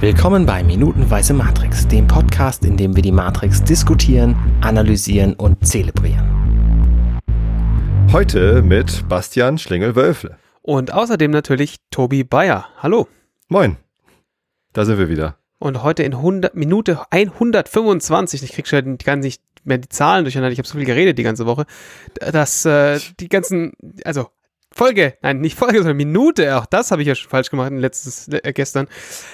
Willkommen bei Minutenweise Matrix, dem Podcast, in dem wir die Matrix diskutieren, analysieren und zelebrieren. Heute mit Bastian Schlingel-Wölfle. Und außerdem natürlich Tobi Bayer. Hallo. Moin. Da sind wir wieder. Und heute in 100, Minute 125, ich krieg schon gar nicht mehr die Zahlen durcheinander, ich habe so viel geredet die ganze Woche, dass äh, die ganzen, also Folge, nein, nicht Folge, sondern Minute, auch das habe ich ja schon falsch gemacht letztes, äh, gestern.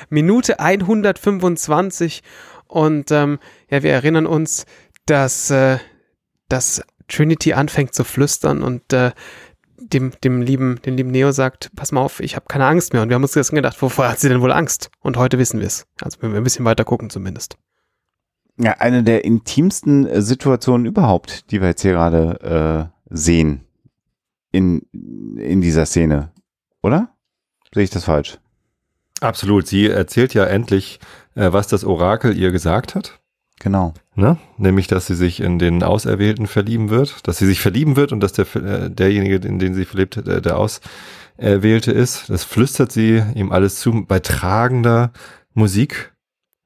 Minute 125 und ähm, ja, wir erinnern uns, dass, äh, dass Trinity anfängt zu flüstern und äh, dem, dem lieben, dem lieben Neo sagt, pass mal auf, ich habe keine Angst mehr. Und wir haben uns gestern gedacht, wovor hat sie denn wohl Angst? Und heute wissen wir es. Also wenn wir ein bisschen weiter gucken zumindest. Ja, eine der intimsten äh, Situationen überhaupt, die wir jetzt hier gerade äh, sehen in, in dieser Szene, oder? Sehe ich das falsch? Absolut. Sie erzählt ja endlich, äh, was das Orakel ihr gesagt hat. Genau. Ne? Nämlich, dass sie sich in den Auserwählten verlieben wird, dass sie sich verlieben wird und dass der, äh, derjenige, in den sie verliebt, der, der Auserwählte ist. Das flüstert sie ihm alles zu bei tragender Musik.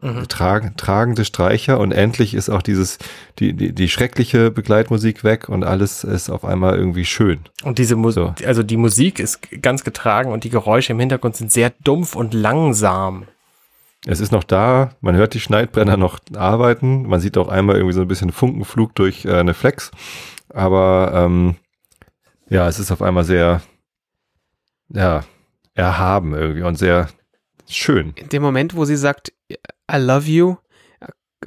Mhm. Trag, tragende Streicher und endlich ist auch dieses, die, die, die schreckliche Begleitmusik weg und alles ist auf einmal irgendwie schön. Und diese Musik, so. also die Musik ist ganz getragen und die Geräusche im Hintergrund sind sehr dumpf und langsam. Es ist noch da, man hört die Schneidbrenner noch arbeiten, man sieht auch einmal irgendwie so ein bisschen Funkenflug durch äh, eine Flex, aber ähm, ja, es ist auf einmal sehr, ja, erhaben irgendwie und sehr schön. In dem Moment, wo sie sagt, I love you,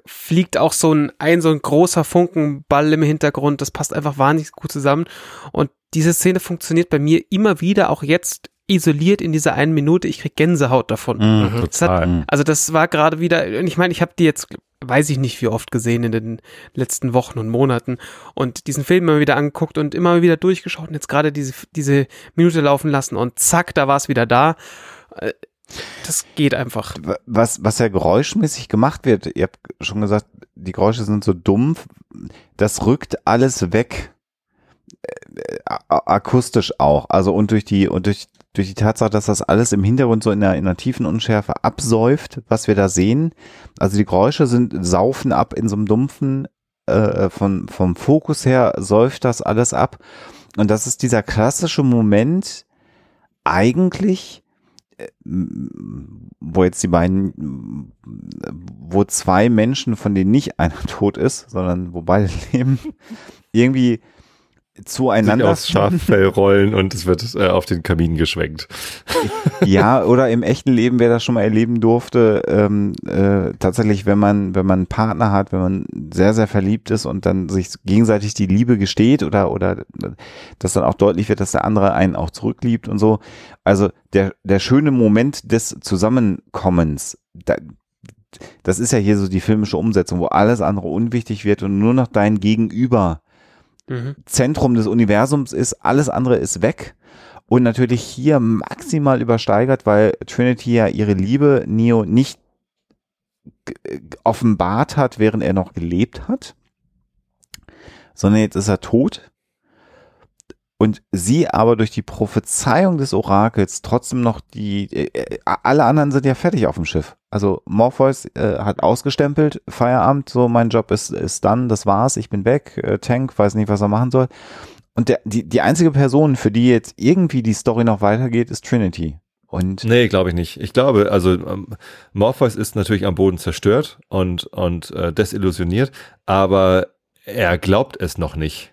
fliegt auch so ein, ein so ein großer Funkenball im Hintergrund. Das passt einfach wahnsinnig gut zusammen. Und diese Szene funktioniert bei mir immer wieder, auch jetzt isoliert in dieser einen Minute. Ich krieg Gänsehaut davon. Mm, das hat, also das war gerade wieder, und ich meine, ich habe die jetzt, weiß ich nicht wie oft gesehen in den letzten Wochen und Monaten und diesen Film immer wieder angeguckt und immer wieder durchgeschaut und jetzt gerade diese, diese Minute laufen lassen und zack, da war es wieder da äh, das geht einfach. Was, was ja geräuschmäßig gemacht wird, ihr habt schon gesagt, die Geräusche sind so dumpf, das rückt alles weg. Äh, akustisch auch. Also und durch die, und durch, durch die Tatsache, dass das alles im Hintergrund so in einer, in einer tiefen Unschärfe absäuft, was wir da sehen. Also die Geräusche sind, saufen ab in so einem dumpfen, äh, von, vom Fokus her säuft das alles ab. Und das ist dieser klassische Moment, eigentlich, wo jetzt die beiden, wo zwei Menschen, von denen nicht einer tot ist, sondern wo beide leben, irgendwie zueinander. aus Schaffell rollen und es wird äh, auf den Kamin geschwenkt. Ja, oder im echten Leben, wer das schon mal erleben durfte, ähm, äh, tatsächlich, wenn man, wenn man einen Partner hat, wenn man sehr, sehr verliebt ist und dann sich gegenseitig die Liebe gesteht oder, oder dass dann auch deutlich wird, dass der andere einen auch zurückliebt und so. Also der, der schöne Moment des Zusammenkommens, da, das ist ja hier so die filmische Umsetzung, wo alles andere unwichtig wird und nur noch dein Gegenüber mhm. Zentrum des Universums ist, alles andere ist weg. Und natürlich hier maximal übersteigert, weil Trinity ja ihre Liebe Neo nicht offenbart hat, während er noch gelebt hat, sondern jetzt ist er tot und sie aber durch die Prophezeiung des Orakels trotzdem noch die, äh, äh, alle anderen sind ja fertig auf dem Schiff. Also Morpheus äh, hat ausgestempelt, Feierabend, so mein Job ist, ist dann, das war's, ich bin weg, äh, Tank weiß nicht, was er machen soll. Und der, die, die einzige Person, für die jetzt irgendwie die Story noch weitergeht, ist Trinity. Und nee, glaube ich nicht. Ich glaube, also ähm, Morpheus ist natürlich am Boden zerstört und, und äh, desillusioniert, aber er glaubt es noch nicht.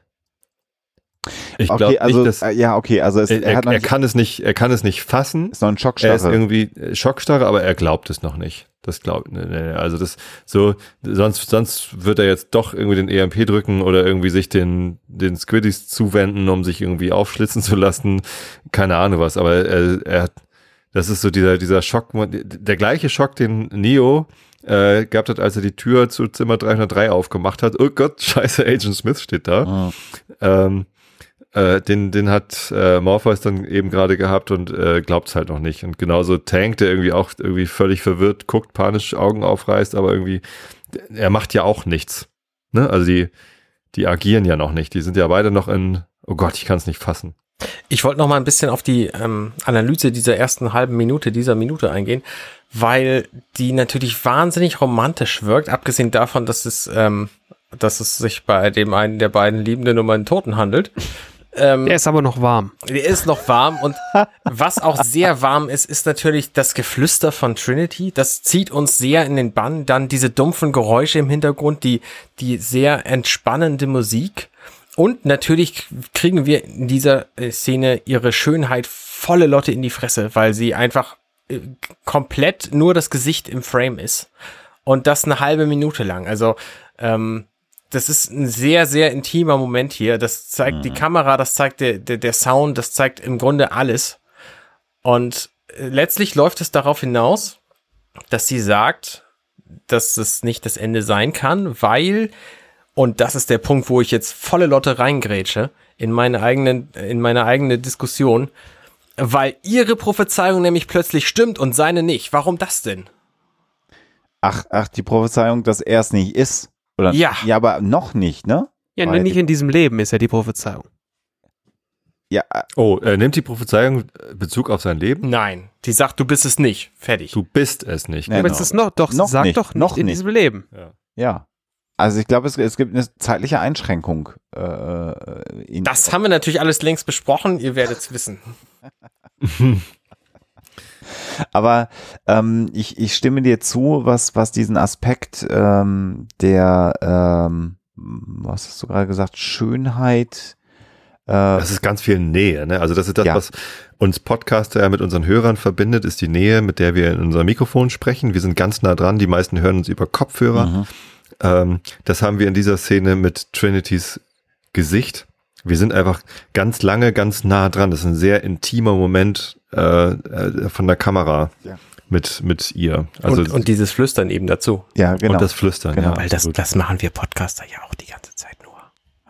Ich okay, glaube also, nicht, dass, äh, ja, okay, also es, er, er, er, kann es nicht, er kann es nicht fassen. Ist noch ein Schockstarre. Er ist irgendwie äh, Schockstarre, aber er glaubt es noch nicht. Das glaubt, ne, ne, also das so, sonst, sonst wird er jetzt doch irgendwie den EMP drücken oder irgendwie sich den, den Squiddies zuwenden, um sich irgendwie aufschlitzen zu lassen. Keine Ahnung was, aber er, er hat, das ist so dieser, dieser Schock, der gleiche Schock, den Neo äh, gehabt hat, als er die Tür zu Zimmer 303 aufgemacht hat. Oh Gott, scheiße, Agent Smith steht da. Oh. Ähm, äh, den, den hat äh, Morpheus dann eben gerade gehabt und äh, glaubt es halt noch nicht. Und genauso Tank, der irgendwie auch irgendwie völlig verwirrt guckt, panisch Augen aufreißt, aber irgendwie, er macht ja auch nichts. Ne? Also die, die agieren ja noch nicht. Die sind ja beide noch in, oh Gott, ich kann es nicht fassen. Ich wollte noch mal ein bisschen auf die ähm, Analyse dieser ersten halben Minute, dieser Minute eingehen, weil die natürlich wahnsinnig romantisch wirkt, abgesehen davon, dass es, ähm, dass es sich bei dem einen der beiden Liebenden um einen Toten handelt. Ähm, Der ist aber noch warm. Der ist noch warm und was auch sehr warm ist, ist natürlich das Geflüster von Trinity. Das zieht uns sehr in den Bann. Dann diese dumpfen Geräusche im Hintergrund, die, die sehr entspannende Musik. Und natürlich kriegen wir in dieser äh, Szene ihre Schönheit volle Lotte in die Fresse, weil sie einfach äh, komplett nur das Gesicht im Frame ist. Und das eine halbe Minute lang. Also, ähm, das ist ein sehr, sehr intimer Moment hier. Das zeigt mhm. die Kamera, das zeigt der, der, der Sound, das zeigt im Grunde alles. Und äh, letztlich läuft es darauf hinaus, dass sie sagt, dass es nicht das Ende sein kann, weil, und das ist der Punkt, wo ich jetzt volle Lotte reingrätsche, in meine eigenen, in meine eigene Diskussion, weil ihre Prophezeiung nämlich plötzlich stimmt und seine nicht. Warum das denn? Ach, ach, die Prophezeiung, dass er es nicht ist. Oder, ja. Ja, aber noch nicht, ne? Ja, Weil nicht in diesem Leben ist ja die Prophezeiung. Ja. Äh, oh, er nimmt die Prophezeiung Bezug auf sein Leben? Nein, die sagt, du bist es nicht. Fertig. Du bist es nicht. Ja, du bist genau. es noch, doch, noch sag nicht, doch nicht noch in nicht. diesem Leben. Ja. ja. Also ich glaube, es, es, gibt eine zeitliche Einschränkung. Äh, das haben wir natürlich alles längst besprochen, ihr werdet es wissen. Aber ähm, ich, ich stimme dir zu, was, was diesen Aspekt ähm, der, ähm, was hast du gerade gesagt, Schönheit. Äh, das ist ganz viel Nähe, ne? Also das ist das, ja. was uns Podcaster mit unseren Hörern verbindet, ist die Nähe, mit der wir in unser Mikrofon sprechen. Wir sind ganz nah dran, die meisten hören uns über Kopfhörer. Mhm. Ähm, das haben wir in dieser Szene mit Trinities Gesicht. Wir sind einfach ganz lange, ganz nah dran. Das ist ein sehr intimer Moment äh, äh, von der Kamera ja. mit, mit ihr. Also und, und, dieses Flüstern eben dazu. Ja, genau. Und das Flüstern, genau. ja. Weil das, das machen wir Podcaster ja auch die ganze Zeit nur.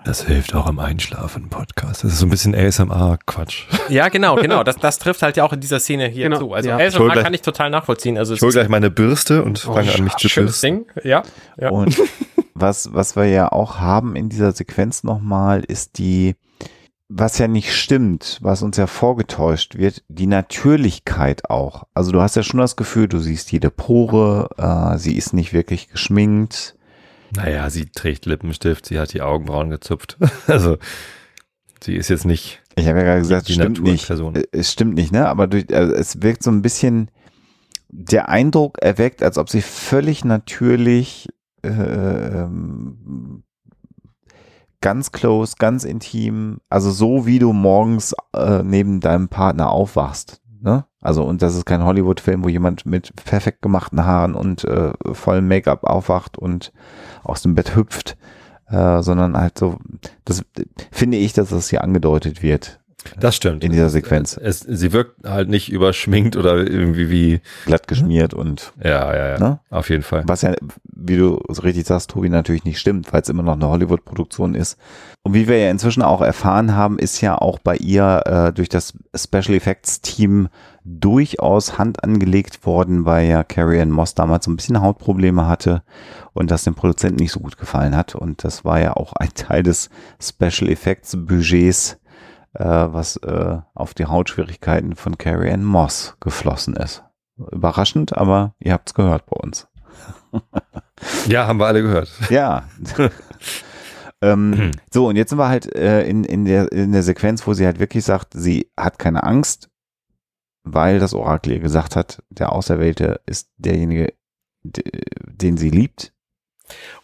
Das hilft auch im Einschlafen Podcast. Das ist so ein bisschen ASMR-Quatsch. Ja, genau, genau. Das, das trifft halt ja auch in dieser Szene hier genau. zu. Also ja. ASMR gleich, kann ich total nachvollziehen. Also ich hole gleich meine Bürste und oh, fange an, mich zu bürsten. Ding. Ja, ja. Und was, was wir ja auch haben in dieser Sequenz nochmal, ist die, was ja nicht stimmt, was uns ja vorgetäuscht wird, die Natürlichkeit auch. Also du hast ja schon das Gefühl, du siehst jede Pore, äh, sie ist nicht wirklich geschminkt. Naja, sie trägt Lippenstift, sie hat die Augenbrauen gezupft. also sie ist jetzt nicht. Ich habe ja gerade gesagt, die stimmt nicht. Äh, es stimmt nicht, ne? Aber durch, also es wirkt so ein bisschen der Eindruck erweckt, als ob sie völlig natürlich äh, ähm, ganz close, ganz intim, also so wie du morgens äh, neben deinem Partner aufwachst. Ne? Also, und das ist kein Hollywood-Film, wo jemand mit perfekt gemachten Haaren und äh, vollem Make-up aufwacht und aus dem Bett hüpft, äh, sondern halt so, das finde ich, dass das hier angedeutet wird. Das stimmt. In dieser Sequenz. Es, sie wirkt halt nicht überschminkt oder irgendwie wie glatt geschmiert und ja, ja, ja. Ne? Auf jeden Fall. Was ja, wie du so richtig sagst, Tobi, natürlich nicht stimmt, weil es immer noch eine Hollywood-Produktion ist. Und wie wir ja inzwischen auch erfahren haben, ist ja auch bei ihr äh, durch das Special Effects Team durchaus Hand angelegt worden, weil ja Carrie Ann Moss damals so ein bisschen Hautprobleme hatte und das dem Produzenten nicht so gut gefallen hat. Und das war ja auch ein Teil des Special Effects Budgets äh, was äh, auf die Hautschwierigkeiten von Carrie Ann Moss geflossen ist. Überraschend, aber ihr habt es gehört bei uns. ja, haben wir alle gehört. Ja. ähm, so, und jetzt sind wir halt äh, in, in, der, in der Sequenz, wo sie halt wirklich sagt, sie hat keine Angst, weil das Orakel ihr gesagt hat, der Auserwählte ist derjenige, den sie liebt.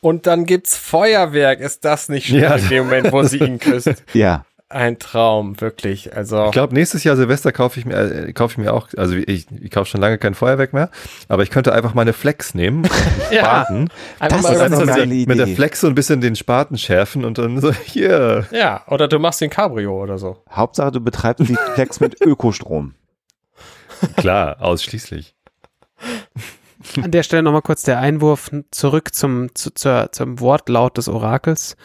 Und dann gibt's Feuerwerk. Ist das nicht schön ja. in dem Moment, wo sie ihn küsst? ja ein Traum, wirklich. Also ich glaube, nächstes Jahr Silvester kaufe ich mir, äh, kaufe ich mir auch, also ich, ich kaufe schon lange kein Feuerwerk mehr, aber ich könnte einfach meine Flex nehmen, Spaten, ja, das ist eine geile Idee. mit der Flex so ein bisschen den Spaten schärfen und dann so hier. Ja, oder du machst den Cabrio oder so. Hauptsache, du betreibst die Flex mit Ökostrom. Klar, ausschließlich. An der Stelle nochmal kurz der Einwurf zurück zum, zu, zur, zum Wortlaut des Orakels.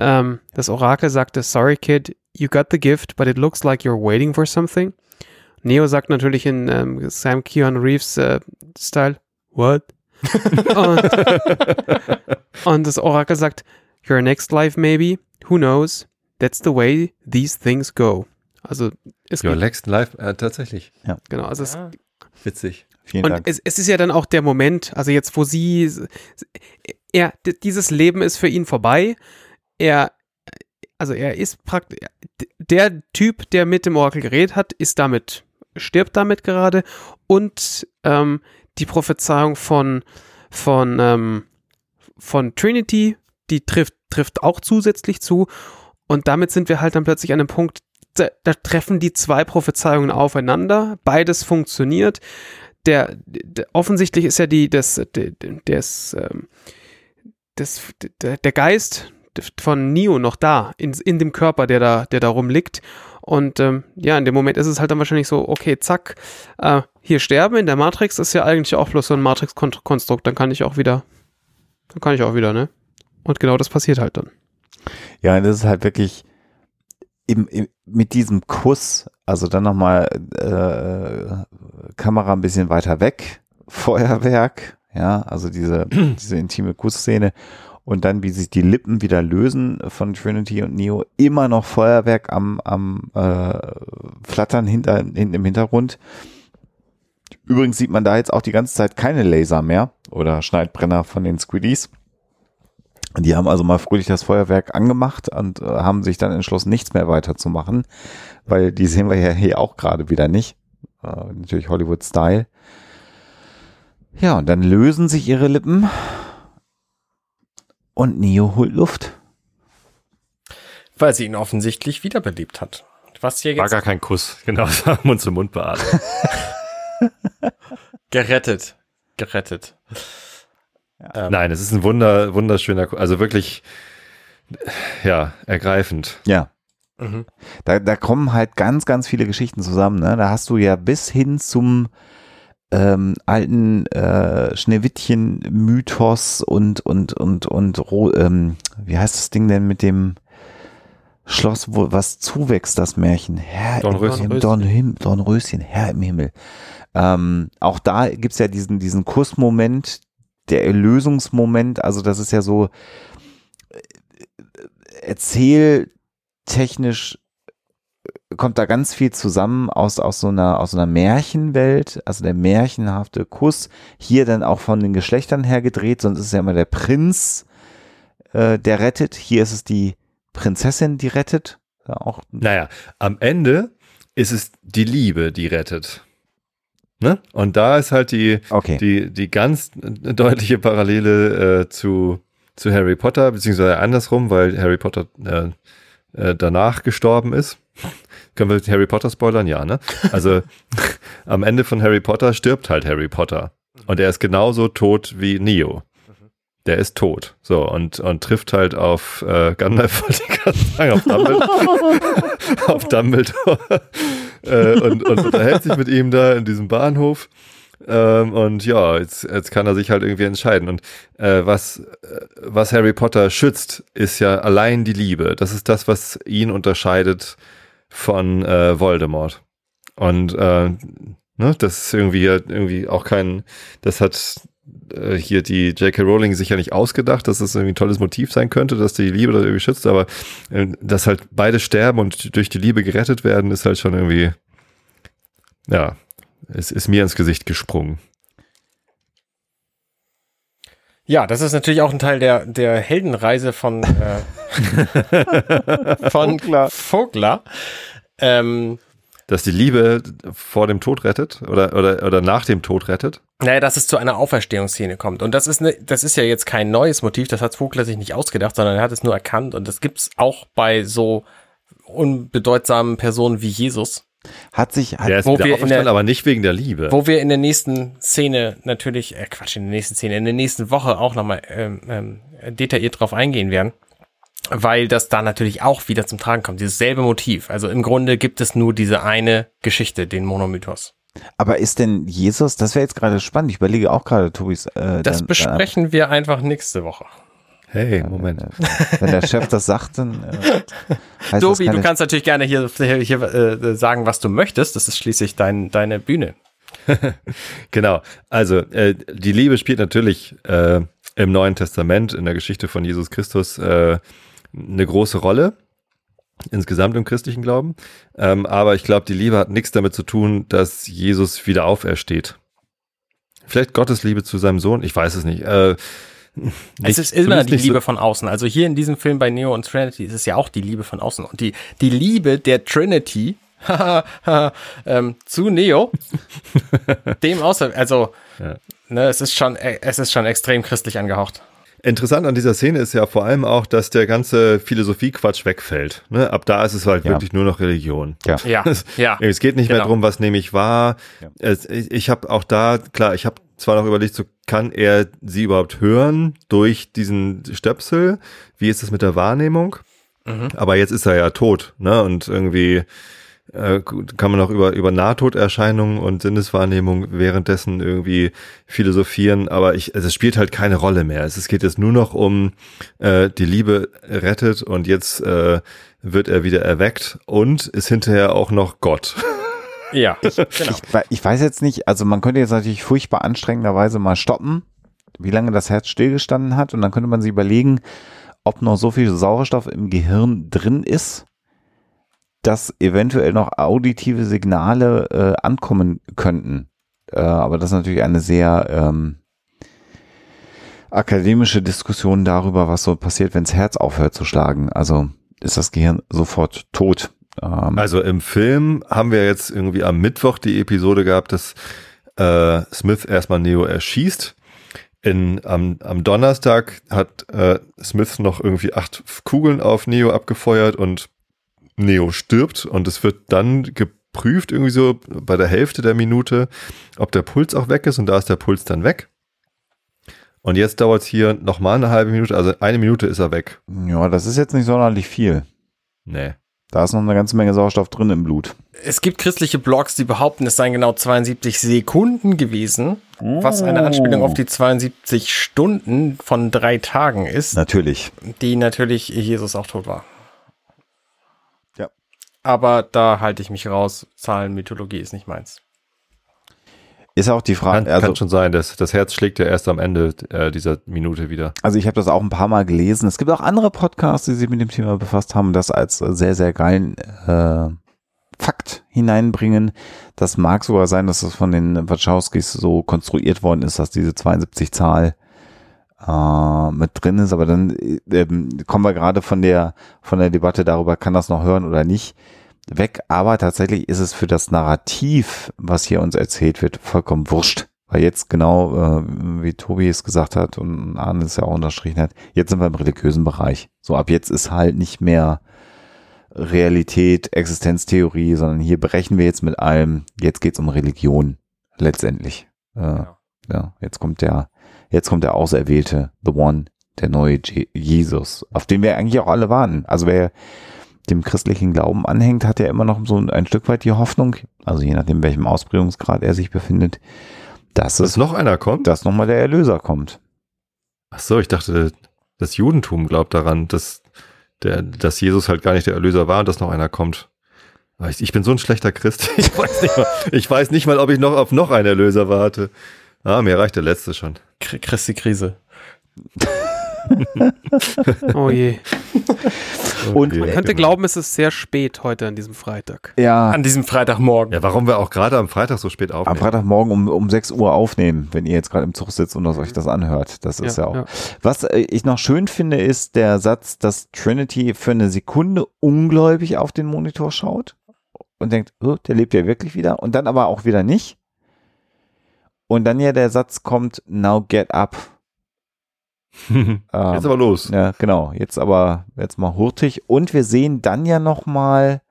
Ähm, das Orakel sagte, sorry kid, you got the gift, but it looks like you're waiting for something. Neo sagt natürlich in ähm, Sam Keon Reeves äh, Style, what? und, und das Orakel sagt, your next life maybe, who knows, that's the way these things go. Also es Ja, gibt, Lexington Live, äh, tatsächlich. genau, also es, Ja. Witzig. Vielen und Dank. es, es ist ja dann auch der Moment, also jetzt, wo sie, er, dieses Leben ist für ihn vorbei. Er, also er ist praktisch, der Typ, der mit dem Orakel geredet hat, ist damit, stirbt damit gerade. Und ähm, die Prophezeiung von, von, ähm, von Trinity, die trifft, trifft auch zusätzlich zu. Und damit sind wir halt dann plötzlich an einem Punkt, da, da treffen die zwei Prophezeiungen aufeinander, beides funktioniert. Der, der offensichtlich ist ja die das des, ähm, des, der, der Geist von Neo noch da in, in dem Körper, der da der da rumliegt und ähm, ja, in dem Moment ist es halt dann wahrscheinlich so, okay, zack, äh, hier sterben in der Matrix ist ja eigentlich auch bloß so ein Matrix-Konstrukt, dann kann ich auch wieder, dann kann ich auch wieder, ne? Und genau das passiert halt dann. Ja, das ist halt wirklich im, im, mit diesem Kuss, also dann nochmal äh, Kamera ein bisschen weiter weg, Feuerwerk, ja, also diese, diese intime Kussszene und dann, wie sich die Lippen wieder lösen von Trinity und Neo, immer noch Feuerwerk am, am äh, Flattern hinter, hinten im Hintergrund. Übrigens sieht man da jetzt auch die ganze Zeit keine Laser mehr oder Schneidbrenner von den Squiddies. Die haben also mal fröhlich das Feuerwerk angemacht und äh, haben sich dann entschlossen, nichts mehr weiterzumachen, weil die sehen wir ja hier auch gerade wieder nicht. Äh, natürlich Hollywood-Style. Ja, und dann lösen sich ihre Lippen und Neo holt Luft. Weil sie ihn offensichtlich wiederbelebt hat. Was hier War jetzt gar kein Kuss. Genau, Mund zu Mund beatmet. gerettet. Gerettet. Ähm, Nein, es ist ein wunder, wunderschöner, Kuss. also wirklich, ja, ergreifend. Ja, Mhm. da, da kommen halt ganz, ganz viele Geschichten zusammen. Ne? Da hast du ja bis hin zum ähm, alten äh, Schneewittchen-Mythos und und und und ähm, wie heißt das Ding denn mit dem Schloss, wo was zuwächst, das Märchen? Herr Dornröschen. im Dornhim, Dornröschen, Herr im Himmel. Ähm, auch da gibt's ja diesen diesen Kussmoment, der Erlösungsmoment. Also das ist ja so äh, erzähltechnisch kommt da ganz viel zusammen aus, aus so einer, aus so einer Märchenwelt, also der märchenhafte Kuss, hier dann auch von den Geschlechtern her gedreht, sonst ist es ja immer der Prinz, äh, der rettet, hier ist es die Prinzessin, die rettet, ja, auch, Naja, am Ende ist es die Liebe, die rettet. Ne? Und da ist halt die, okay, die, die ganz deutliche Parallele äh, zu, zu Harry Potter, beziehungsweise andersrum, weil Harry Potter äh, äh, danach gestorben ist. Können wir Harry Potter spoilern? Ja, ne? Also am Ende von Harry Potter stirbt halt Harry Potter. Und er ist genauso tot wie Neo. Der ist tot. So, und, und trifft halt auf äh, Gandalf, wollte ich gerade sagen, auf Dumbledore. auf Dumbledore. äh, und, und unterhält sich mit ihm da in diesem Bahnhof. Ähm, und ja, jetzt, jetzt kann er sich halt irgendwie entscheiden. Und äh, was, äh, was Harry Potter schützt, ist ja allein die Liebe. Das ist das, was ihn unterscheidet von äh, Voldemort. Und äh, ne, das ist irgendwie irgendwie auch kein, das hat äh, hier die J.K. Rowling sich ja nicht ausgedacht, dass das irgendwie ein tolles Motiv sein könnte, dass die Liebe da irgendwie schützt, aber äh, dass halt beide sterben und durch die Liebe gerettet werden, ist halt schon irgendwie, ja, es ist mir ins Gesicht gesprungen. Ja, das ist natürlich auch ein Teil der, der Heldenreise von, äh, von Vogler. Vogler. Ähm, Dass die Liebe vor dem Tod rettet oder, oder, oder nach dem Tod rettet. naja, dass es zu einer Auferstehungsszene kommt. Und das ist, ne, das ist ja jetzt kein neues Motiv, das hat Vogler sich nicht ausgedacht, sondern er hat es nur erkannt. Und das gibt's auch bei so unbedeutsamen Personen wie Jesus. Hat sich, hat, Der ist wo wir in der- aber nicht wegen der Liebe. Wo wir in der nächsten Szene natürlich, äh Quatsch, in der nächsten Szene, in der nächsten Woche auch nochmal ähm, ähm, detailliert drauf eingehen werden. Weil das da natürlich auch wieder zum Tragen kommt, dieses selbe Motiv. Also im Grunde gibt es nur diese eine Geschichte, den Monomythos. aber ist denn Jesus, das wäre jetzt gerade spannend, ich überlege auch gerade, Tobis, äh, Das dann- besprechen wir einfach nächste Woche. Hey, Moment. Wenn der Chef das sagt, dann äh, heißt Dobi, das du kannst natürlich gerne hier, hier, hier äh, sagen, was du möchtest. Das ist schließlich dein, deine Bühne. Genau. Also äh, die Liebe spielt natürlich äh, im Neuen Testament in der Geschichte von Jesus Christus äh, eine große Rolle. insgesamt im christlichen Glauben. Ähm, aber ich glaube, die Liebe hat nichts damit zu tun, dass Jesus wieder aufersteht. Vielleicht Gottes Liebe zu seinem Sohn, ich weiß es nicht. Äh, es ist immer die Liebe so von außen. Also hier in diesem Film bei Neo und Trinity ist es ja auch die Liebe von außen. Und die, die Liebe der Trinity ähm, zu Neo, dem außer, also ja. ne, es ist schon, es ist schon extrem christlich angehaucht. Interessant an dieser Szene ist ja vor allem auch, dass der ganze Philosophie-Quatsch wegfällt. Ne? Ab da ist es halt ja. wirklich nur noch Religion. Ja, ja. ja. Es geht nicht genau. mehr darum, was nehme ich wahr. Ja. Es, ich ich habe auch da, klar, ich habe zwar noch überlegt, so kann er sie überhaupt hören durch diesen Stöpsel? Wie ist es mit der Wahrnehmung? Mhm. Aber jetzt ist er ja tot, ne? Und irgendwie äh, kann man auch über, über Nahtoderscheinungen und Sinneswahrnehmung währenddessen irgendwie philosophieren, aber ich, also es spielt halt keine Rolle mehr. Es geht jetzt nur noch um äh, die Liebe rettet und jetzt äh, wird er wieder erweckt und ist hinterher auch noch Gott. Ja, genau. Ich, ich weiß jetzt nicht, also man könnte jetzt natürlich furchtbar anstrengenderweise mal stoppen, wie lange das Herz stillgestanden hat und dann könnte man sich überlegen, ob noch so viel Sauerstoff im Gehirn drin ist, dass eventuell noch auditive Signale äh, ankommen könnten. Äh, aber das ist natürlich eine sehr ähm, akademische Diskussion darüber, was so passiert, wenn das Herz aufhört zu schlagen. Also ist das Gehirn sofort tot. Ähm, also im Film haben wir jetzt irgendwie am Mittwoch die Episode gehabt, dass äh, Smith erstmal Neo erschießt. In, am, am Donnerstag hat äh, Smith noch irgendwie acht Kugeln auf Neo abgefeuert und Neo stirbt und es wird dann geprüft irgendwie so bei der Hälfte der Minute, ob der Puls auch weg ist und da ist der Puls dann weg. Und jetzt dauert es hier nochmal eine halbe Minute, also eine Minute ist er weg. Ja, das ist jetzt nicht sonderlich viel. Nee. Da ist noch eine ganze Menge Sauerstoff drin im Blut. Es gibt christliche Blogs, die behaupten, es seien genau 72 Sekunden gewesen, oh. was eine Anspielung auf die 72 Stunden von drei Tagen ist. Natürlich. Die natürlich Jesus auch tot war. Ja. Aber da halte ich mich raus. Zahlenmythologie ist nicht meins. Ist auch die Frage. Kann, also, kann schon sein, dass das Herz schlägt ja erst am Ende äh, dieser Minute wieder. Also ich habe das auch ein paar Mal gelesen. Es gibt auch andere Podcasts, die sich mit dem Thema befasst haben, das als sehr, sehr geilen äh, Fakt hineinbringen. Das mag sogar sein, dass das von den Wachowskis so konstruiert worden ist, dass diese 72 Zahl äh, mit drin ist. Aber dann äh, kommen wir gerade von der von der Debatte darüber, kann das noch hören oder nicht weg, aber tatsächlich ist es für das Narrativ, was hier uns erzählt wird, vollkommen wurscht. Weil jetzt genau, äh, wie Tobi es gesagt hat und Arne es ja auch unterstrichen hat, jetzt sind wir im religiösen Bereich. So ab jetzt ist halt nicht mehr Realität, Existenztheorie, sondern hier brechen wir jetzt mit allem, jetzt geht's um Religion, letztendlich. Äh, ja. ja, jetzt kommt der, jetzt kommt der Auserwählte, The One, der neue Je Jesus, auf den wir eigentlich auch alle warten. Also wer dem christlichen Glauben anhängt, hat er immer noch so ein Stück weit die Hoffnung, also je nachdem, welchem Ausprägungsgrad er sich befindet, dass, dass es noch einer kommt, dass nochmal der Erlöser kommt. Ach so, ich dachte, das Judentum glaubt daran, dass der, dass Jesus halt gar nicht der Erlöser war und dass noch einer kommt. Ich bin so ein schlechter Christ. Ich weiß nicht mal, ich weiß nicht mal ob ich noch auf noch einen Erlöser warte. Ah, mir reicht der letzte schon. Christi Krise. oh je. Und man könnte glauben, es ist sehr spät heute an diesem Freitag. Ja. An diesem Freitagmorgen. Ja, warum wir auch gerade am Freitag so spät aufnehmen. Am Freitagmorgen um, um 6 Uhr aufnehmen, wenn ihr jetzt gerade im Zug sitzt und euch das anhört. Das ist ja, ja auch. Ja. Was äh, ich noch schön finde, ist der Satz, dass Trinity für eine Sekunde ungläubig auf den Monitor schaut und denkt, oh, der lebt ja wirklich wieder und dann aber auch wieder nicht. Und dann ja der Satz kommt, now get up. ähm, jetzt aber los. Ja, genau. Jetzt aber, jetzt mal hurtig. Und wir sehen dann ja noch mal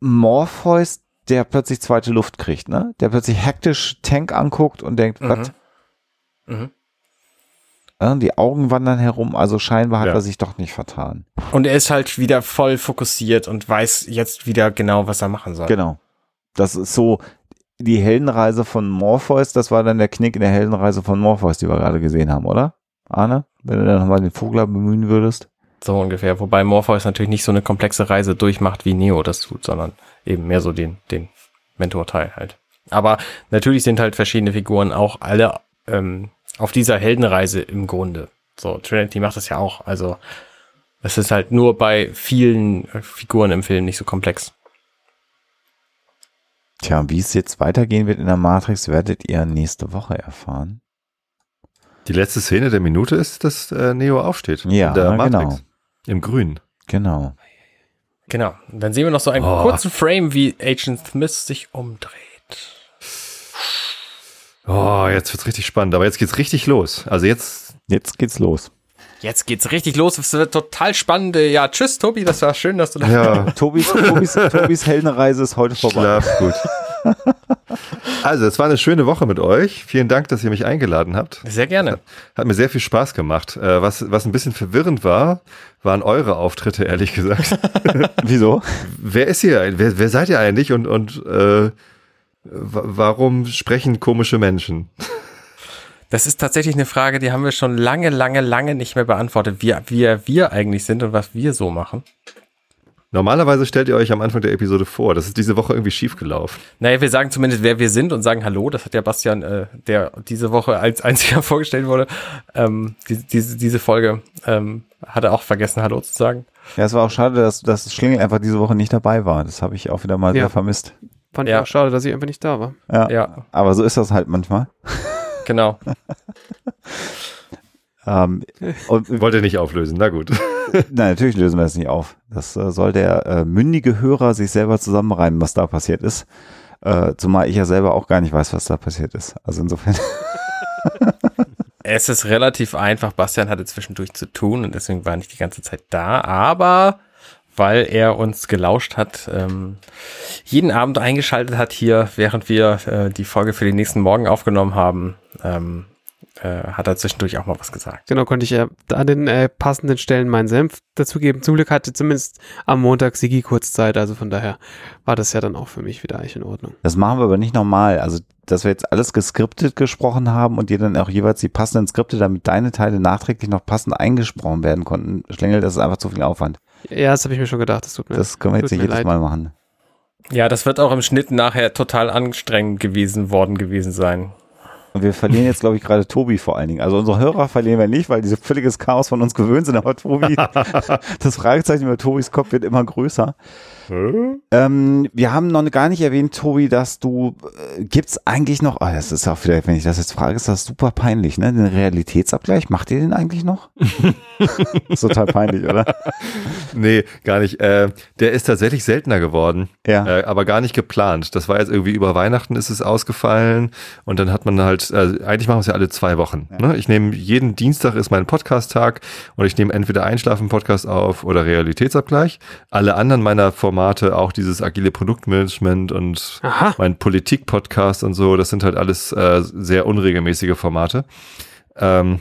Morpheus, der plötzlich zweite Luft kriegt, ne? Der plötzlich hektisch Tank anguckt und denkt, mhm. was? Mhm. Die Augen wandern herum, also scheinbar hat ja. er sich doch nicht vertan. Und er ist halt wieder voll fokussiert und weiß jetzt wieder genau, was er machen soll. Genau. Das ist so, die Heldenreise von Morpheus, das war dann der Knick in der Heldenreise von Morpheus, die wir gerade gesehen haben, oder? Arne, wenn du dann nochmal den Vogler bemühen würdest. So ungefähr, wobei Morpheus natürlich nicht so eine komplexe Reise durchmacht, wie Neo das tut, sondern eben mehr so den, den Mentor-Teil halt. Aber natürlich sind halt verschiedene Figuren auch alle ähm, auf dieser Heldenreise im Grunde. So, Trinity macht das ja auch. Also Es ist halt nur bei vielen äh, Figuren im Film nicht so komplex. Tja, wie es jetzt weitergehen wird in der Matrix, werdet ihr nächste Woche erfahren. Die letzte Szene der Minute ist, dass äh, Neo aufsteht. Ja, in der na, Matrix. genau. Im Grün. Genau. Genau. Und dann sehen wir noch so einen Oh. kurzen Frame, wie Agent Smith sich umdreht. Oh, jetzt wird's richtig spannend. Aber jetzt geht's richtig los. Also jetzt, Jetzt geht's los. Jetzt geht's richtig los. Es wird total spannend. Ja, tschüss, Tobi. Das war schön, dass du da ja, Tobis, Tobis, Tobis Heldenreise ist heute vorbei. schlaf gut. Also, es war eine schöne Woche mit euch. Vielen Dank, dass ihr mich eingeladen habt. Sehr gerne. Hat mir sehr viel Spaß gemacht. Äh, was, was ein bisschen verwirrend war, waren eure Auftritte, ehrlich gesagt. Wieso? wer ist ihr? Wer, wer seid ihr eigentlich und, und äh, wa- warum sprechen komische Menschen? Das ist tatsächlich eine Frage, die haben wir schon lange, lange, lange nicht mehr beantwortet, wie, wie wir eigentlich sind und was wir so machen. Normalerweise stellt ihr euch am Anfang der Episode vor. Das ist diese Woche irgendwie schiefgelaufen. Naja, wir sagen zumindest, wer wir sind und sagen Hallo. Das hat ja Bastian, äh, der diese Woche als einziger vorgestellt wurde, ähm, die, diese, diese Folge, ähm, hat er auch vergessen, Hallo zu sagen. Ja, es war auch schade, dass, dass Schlingel einfach diese Woche nicht dabei war. Das habe ich auch wieder mal Ja. sehr vermisst. Fand Ja. ich auch schade, dass ich einfach nicht da war. Ja, Ja, Aber so ist das halt manchmal. Genau. Ähm, und, Wollt ihr nicht auflösen? Na gut. Nein, natürlich lösen wir das nicht auf. Das äh, soll der äh, mündige Hörer sich selber zusammenreimen, was da passiert ist. Äh, zumal ich ja selber auch gar nicht weiß, was da passiert ist. Also insofern. Es ist relativ einfach. Bastian hatte zwischendurch zu tun und deswegen war er nicht die ganze Zeit da. Aber weil er uns gelauscht hat, ähm, jeden Abend eingeschaltet hat hier, während wir äh, die Folge für den nächsten Morgen aufgenommen haben, ähm, äh, hat er zwischendurch auch mal was gesagt. Genau, konnte ich ja an den äh, passenden Stellen meinen Senf dazugeben. Zum Glück hatte zumindest am Montag Sigi kurz Zeit, also von daher war das ja dann auch für mich wieder eigentlich in Ordnung. Das machen wir aber nicht normal. Also, dass wir jetzt alles geskriptet gesprochen haben und dir dann auch jeweils die passenden Skripte, damit deine Teile nachträglich noch passend eingesprochen werden konnten. Schlingel, das ist einfach zu viel Aufwand. Ja, das habe ich mir schon gedacht, das tut mir Das können wir jetzt nicht jedes leid. Mal machen. Ja, das wird auch im Schnitt nachher total anstrengend gewesen worden gewesen sein. Und wir verlieren jetzt, glaube ich, gerade Tobi vor allen Dingen. Also unsere Hörer verlieren wir nicht, weil diese völliges Chaos von uns gewöhnt sind. Aber Tobi, das Fragezeichen über Tobis Kopf wird immer größer. Ähm, wir haben noch gar nicht erwähnt, Tobi, dass du, äh, gibt's eigentlich noch, oh, das ist auch wieder, wenn ich das jetzt frage, ist das super peinlich, ne? Den Realitätsabgleich, macht ihr den eigentlich noch? ist total peinlich, oder? Nee, gar nicht. Äh, der ist tatsächlich seltener geworden, Ja. äh, aber gar nicht geplant. Das war jetzt irgendwie über Weihnachten ist es ausgefallen und dann hat man halt, äh, eigentlich machen wir es ja alle zwei Wochen. Ne? Ich nehme jeden Dienstag ist mein Podcast-Tag und ich nehme entweder Einschlafen-Podcast auf oder Realitätsabgleich. Alle anderen meiner Formate, auch dieses agile Produktmanagement und Aha. mein Politik-Podcast und so, das sind halt alles äh, sehr unregelmäßige Formate. Ähm,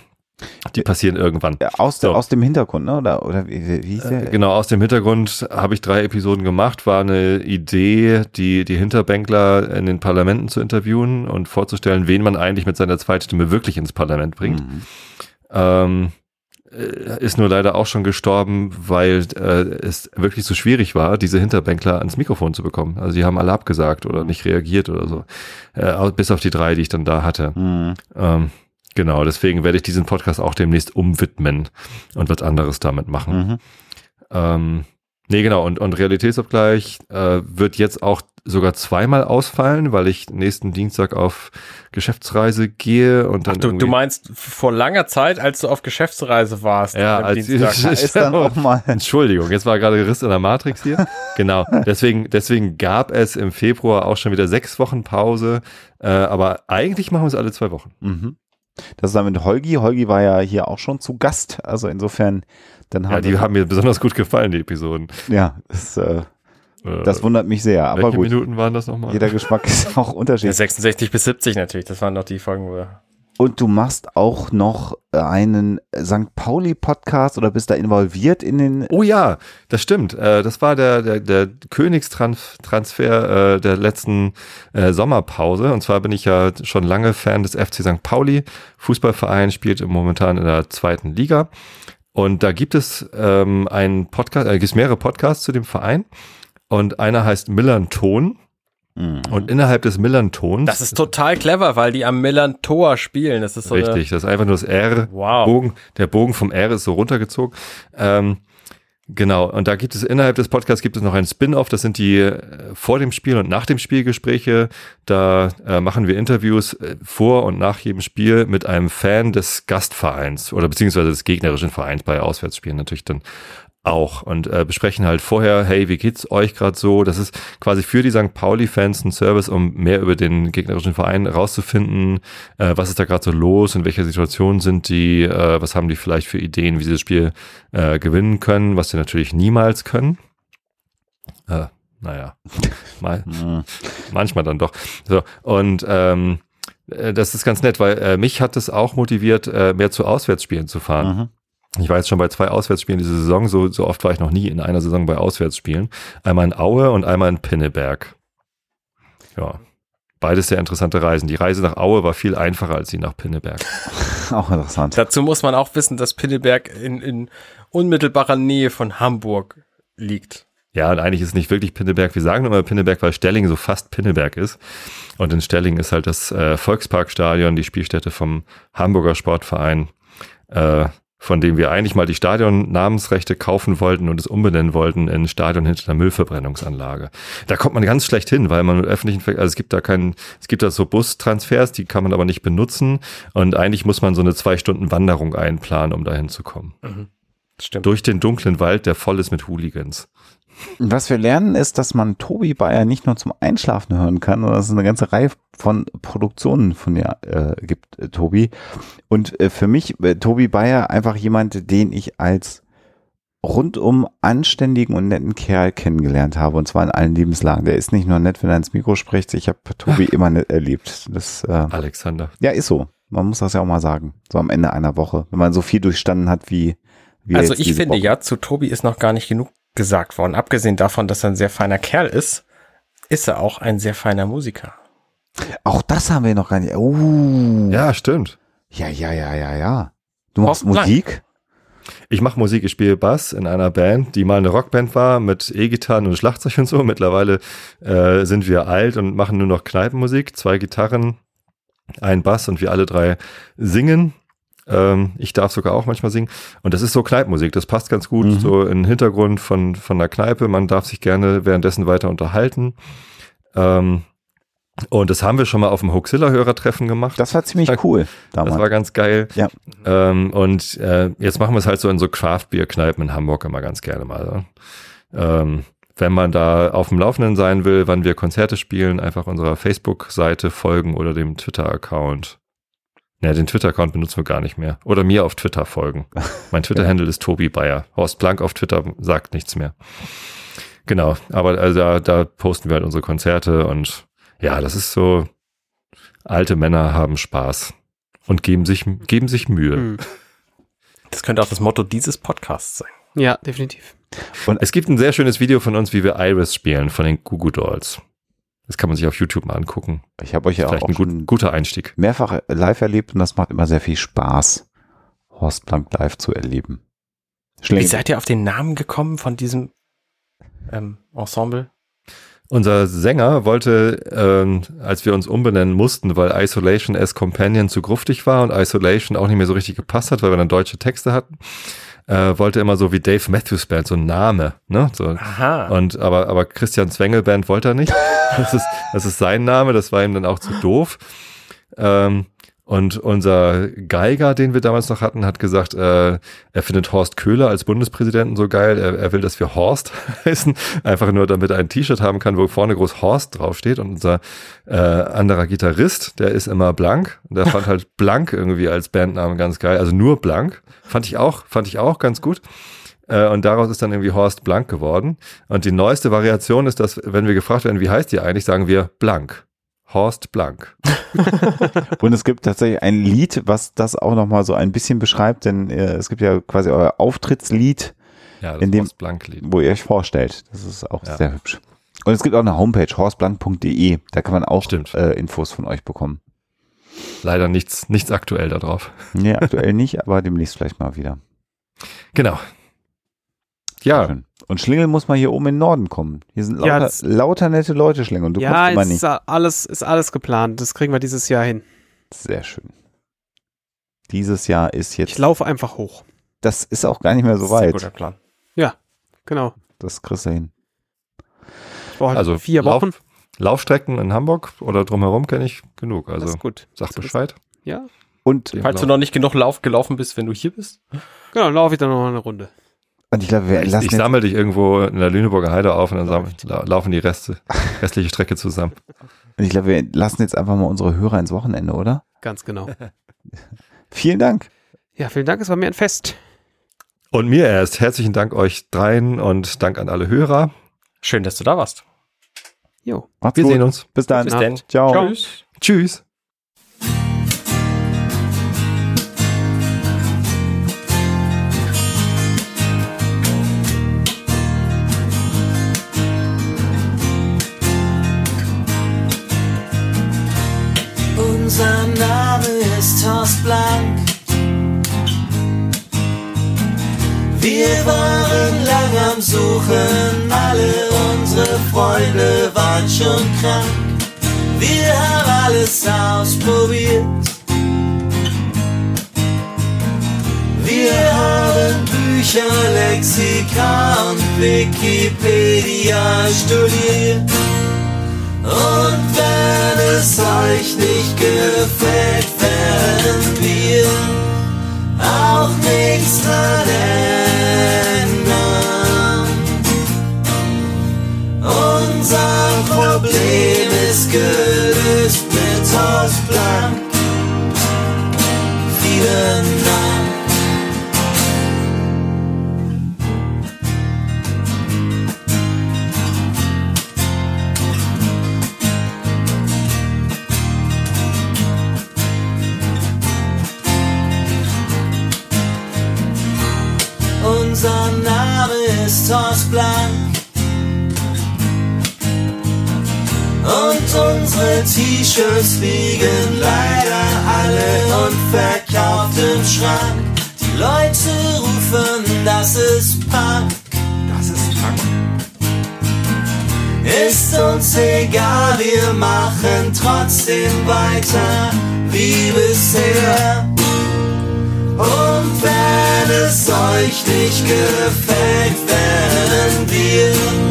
die passieren irgendwann. Aus, der, So. aus dem Hintergrund, ne? Oder, oder wie, wie hieß der? Genau, aus dem Hintergrund habe ich drei Episoden gemacht, war eine Idee, die, die Hinterbänkler in den Parlamenten zu interviewen und vorzustellen, wen man eigentlich mit seiner Zweitstimme wirklich ins Parlament bringt. Mhm. Ähm, äh, ist nur leider auch schon gestorben, weil äh, es wirklich so schwierig war, diese Hinterbänkler ans Mikrofon zu bekommen. Also die haben alle abgesagt oder nicht reagiert oder so. Äh, bis auf die drei, die ich dann da hatte. Mhm. Ähm, genau, deswegen werde ich diesen Podcast auch demnächst umwidmen und was anderes damit machen. Mhm. Ähm, nee, genau, und, und Realitätsabgleich äh, wird jetzt auch sogar zweimal ausfallen, weil ich nächsten Dienstag auf Geschäftsreise gehe und dann. Ach, du, du meinst vor langer Zeit, als du auf Geschäftsreise warst. Ja, am als Dienstag. Da ist dann auch mal. Entschuldigung, jetzt war gerade Riss in der Matrix hier. genau, deswegen, deswegen gab es im Februar auch schon wieder sechs Wochen Pause, äh, aber eigentlich machen wir es alle zwei Wochen. Mhm. Das ist dann mit Holgi. Holgi war ja hier auch schon zu Gast. Also insofern, dann Ja, haben die wir, haben mir besonders gut gefallen, die Episoden. ja, das, äh, Äh, das wundert mich sehr. Aber welche gut, Minuten waren das nochmal? jeder Geschmack ist auch Ja, unterschiedlich. 66 bis 70 natürlich, das waren noch die Folgen, wo wir Und du machst auch noch einen St. Pauli Podcast oder bist da involviert in den. Oh ja, das stimmt. Äh, das war der, der, der Königstransfer äh, der letzten äh, Sommerpause. Und zwar bin ich ja schon lange Fan des FC St. Pauli. Fußballverein spielt momentan in der zweiten Liga. Und da gibt es ähm, einen Podcast, äh, gibt es mehrere Podcasts zu dem Verein. Und einer heißt Millern Ton. Mhm. Und innerhalb des Millern Tons. Das ist total clever, weil die am Millern Tor spielen. Das ist so Richtig, das ist einfach nur das R. Wow. Bogen, der Bogen vom R ist so runtergezogen. Ähm, Genau, und da gibt es innerhalb des Podcasts gibt es noch ein Spin-off, das sind die äh, vor dem Spiel und nach dem Spiel Gespräche. Da äh, machen wir Interviews äh, vor und nach jedem Spiel mit einem Fan des Gastvereins oder beziehungsweise des gegnerischen Vereins bei Auswärtsspielen natürlich dann auch und äh, besprechen halt vorher, hey, wie geht's euch gerade so? Das ist quasi für die St. Pauli-Fans ein Service, um mehr über den gegnerischen Verein rauszufinden. Äh, was ist da gerade so los? In welcher Situation sind die? Äh, was haben die vielleicht für Ideen, wie sie das Spiel äh, gewinnen können, was sie natürlich niemals können? Äh, naja, mal, manchmal dann doch. So, und ähm, äh, das ist ganz nett, weil äh, mich hat es auch motiviert, äh, mehr zu Auswärtsspielen zu fahren. Mhm. Ich war jetzt schon bei zwei Auswärtsspielen diese Saison, so, so oft war ich noch nie in einer Saison bei Auswärtsspielen. Einmal in Aue und einmal in Pinneberg. Ja, beides sehr interessante Reisen. Die Reise nach Aue war viel einfacher als die nach Pinneberg. Auch interessant. Dazu muss man auch wissen, dass Pinneberg in, in unmittelbarer Nähe von Hamburg liegt. Ja, und eigentlich ist es nicht wirklich Pinneberg. Wir sagen immer Pinneberg, weil Stelling so fast Pinneberg ist. Und in Stelling ist halt das äh, Volksparkstadion, die Spielstätte vom Hamburger Sportverein, äh, von dem wir eigentlich mal die Stadionnamensrechte kaufen wollten und es umbenennen wollten in Stadion hinter der Müllverbrennungsanlage. Da kommt man ganz schlecht hin, weil man mit öffentlichen, Ver also es gibt da keinen, es gibt da so Bustransfers, die kann man aber nicht benutzen und eigentlich muss man so eine zwei Stunden Wanderung einplanen, um da hinzukommen. Stimmt. Durch den dunklen Wald, der voll ist mit Hooligans. Was wir lernen, ist, dass man Tobi Bayer nicht nur zum Einschlafen hören kann, sondern dass es eine ganze Reihe von Produktionen von dir äh, gibt, äh, Tobi. Und äh, für mich, äh, Tobi Bayer, einfach jemand, den ich als rundum anständigen und netten Kerl kennengelernt habe, und zwar in allen Lebenslagen. Der ist nicht nur nett, wenn er ins Mikro spricht, ich habe Tobi immer nett erlebt. Das, äh, Alexander. ja, ist so. Man muss das ja auch mal sagen. So am Ende einer Woche, wenn man so viel durchstanden hat wie, wie Also ich finde Woche. ja, zu Tobi ist noch gar nicht genug gesagt worden. Abgesehen davon, dass er ein sehr feiner Kerl ist, ist er auch ein sehr feiner Musiker. Auch das haben wir noch gar nicht. Uh. Ja, stimmt. Ja, ja, ja, ja, ja. Du machst. Musik? Ich mache Musik, ich spiele Bass in einer Band, die mal eine Rockband war mit E-Gitarren und Schlagzeug und so. Mittlerweile äh, sind wir alt und machen nur noch Kneipenmusik, zwei Gitarren, ein Bass und wir alle drei singen. Ähm, ich darf sogar auch manchmal singen. Und das ist so Kneipenmusik, das passt ganz gut Mhm. so in den Hintergrund von, von der Kneipe. Man darf sich gerne währenddessen weiter unterhalten. Ähm, und das haben wir schon mal auf dem Hoaxilla-Hörertreffen gemacht. Das war ziemlich Das cool Das damals. war ganz geil. Ja. Ähm, und äh, jetzt machen wir es halt so in so Craft-Bier-Kneipen in Hamburg immer ganz gerne mal. So. Ähm, wenn man da auf dem Laufenden sein will, wann wir Konzerte spielen, einfach unserer Facebook-Seite folgen oder dem Twitter-Account. Ne, den Twitter-Account benutzen wir gar nicht mehr. Oder mir auf Twitter folgen. Mein Twitter-Handle ist Tobi Bayer. Horst Blank auf Twitter sagt nichts mehr. Genau, aber also da, da posten wir halt unsere Konzerte und ja, das ist so, alte Männer haben Spaß und geben sich, geben sich Mühe. Hm. Das könnte auch das Motto dieses Podcasts sein. Ja, definitiv. Es gibt ein sehr schönes Video von uns, wie wir Iris spielen, von den Goo Goo Dolls. Das kann man sich auf YouTube mal angucken. Ich habe euch ja Vielleicht auch ein gut, schon guter Einstieg. mehrfach live erlebt und das macht immer sehr viel Spaß, Horst Blank live zu erleben. Wie Schläge. seid ihr auf den Namen gekommen von diesem ähm, Ensemble? Unser Sänger wollte, ähm, als wir uns umbenennen mussten, weil Isolation as Companion zu gruftig war und Isolation auch nicht mehr so richtig gepasst hat, weil wir dann deutsche Texte hatten, äh, wollte immer so wie Dave Matthews Band, so ein Name, ne? So, Aha. Und aber, aber Christian Zwengel Band wollte er nicht. Das ist, das ist sein Name, das war ihm dann auch zu doof. Ähm, und unser Geiger, den wir damals noch hatten, hat gesagt, äh, er findet Horst Köhler als Bundespräsidenten so geil. Er, er will, dass wir Horst heißen, einfach nur damit er ein T-Shirt haben kann, wo vorne groß Horst draufsteht. Und unser äh, anderer Gitarrist, der ist immer blank. Und der fand halt blank irgendwie als Bandnamen ganz geil. Also nur blank. Fand ich auch, fand ich auch ganz gut. Äh, Und daraus ist dann irgendwie Horst Blank geworden. Und die neueste Variation ist, dass, wenn wir gefragt werden, wie heißt ihr eigentlich, sagen wir Blank. Horst Blank. Und es gibt tatsächlich ein Lied, was das auch nochmal so ein bisschen beschreibt, denn äh, es gibt ja quasi euer Auftrittslied, Ja, das In dem- wo ihr euch vorstellt. Das ist auch Ja. sehr hübsch. Und es gibt auch eine Homepage, horstblank.de, da kann man auch äh, Infos von euch bekommen. Leider nichts, nichts aktuell da drauf. Nee, aktuell nicht, aber demnächst vielleicht mal wieder. Genau. Ja, Schön. Und Schlingel muss mal hier oben in den Norden kommen. Hier sind lauter, Ja, das- lauter nette Leute, Schlingel. Und du ja, kommst immer nicht. ist alles, ist alles geplant. Das kriegen wir dieses Jahr hin. Sehr schön. Dieses Jahr ist Ich jetzt, laufe einfach hoch. das ist auch gar nicht mehr so Sehr weit. guter Plan. Ja. Genau. Das kriegst du hin. Ich brauche halt Also vier Lauf- Wochen. Laufstrecken in Hamburg oder drumherum kenne ich genug. das Also ist gut. sag Das ist- Bescheid. Ja, Und, Falls du Lauf- noch nicht genug Lauf gelaufen bist, wenn du hier bist. genau, dann laufe ich dann noch mal eine Runde. Und ich glaube, wir ich, lassen ich sammle dich irgendwo in der Lüneburger Heide auf und dann sammel, la laufen die Reste, restliche Strecke zusammen. und ich glaube, wir lassen jetzt einfach mal unsere Hörer ins Wochenende, oder? Ganz genau. Vielen Dank. Ja, vielen Dank, es war mir ein Fest. Und mir erst herzlichen Dank euch dreien und Dank an alle Hörer. Schön, dass du da warst. Jo. Macht's Wir gut. sehen uns. Bis dann. Bis denn. Ciao. Ciao. Tschüss. Tschüss. Schon krank. Wir haben alles ausprobiert. Wir haben Bücher, Lexika und Wikipedia studiert. Und wenn es euch nicht gefällt, werden wir auch nichts dran Problem T-Shirts liegen leider alle unverkauft im Schrank. Die Leute rufen, das ist Punk. Das ist Punk. Ist uns egal, wir machen trotzdem weiter wie bisher. Und wenn es euch nicht gefällt, werden wir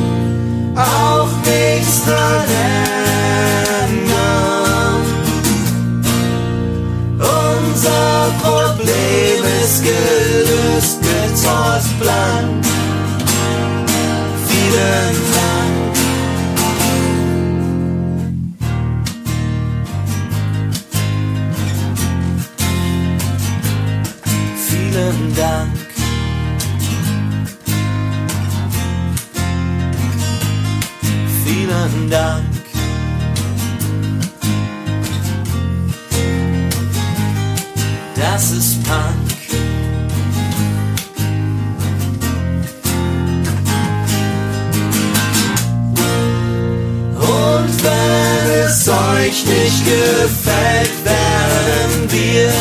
euch nicht gefällt, werden wir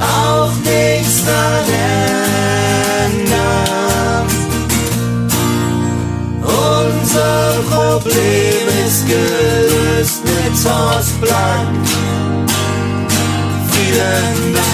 auch nichts dran ändern. Unser Problem ist gelöst mit Horst Blank. Vielen Dank.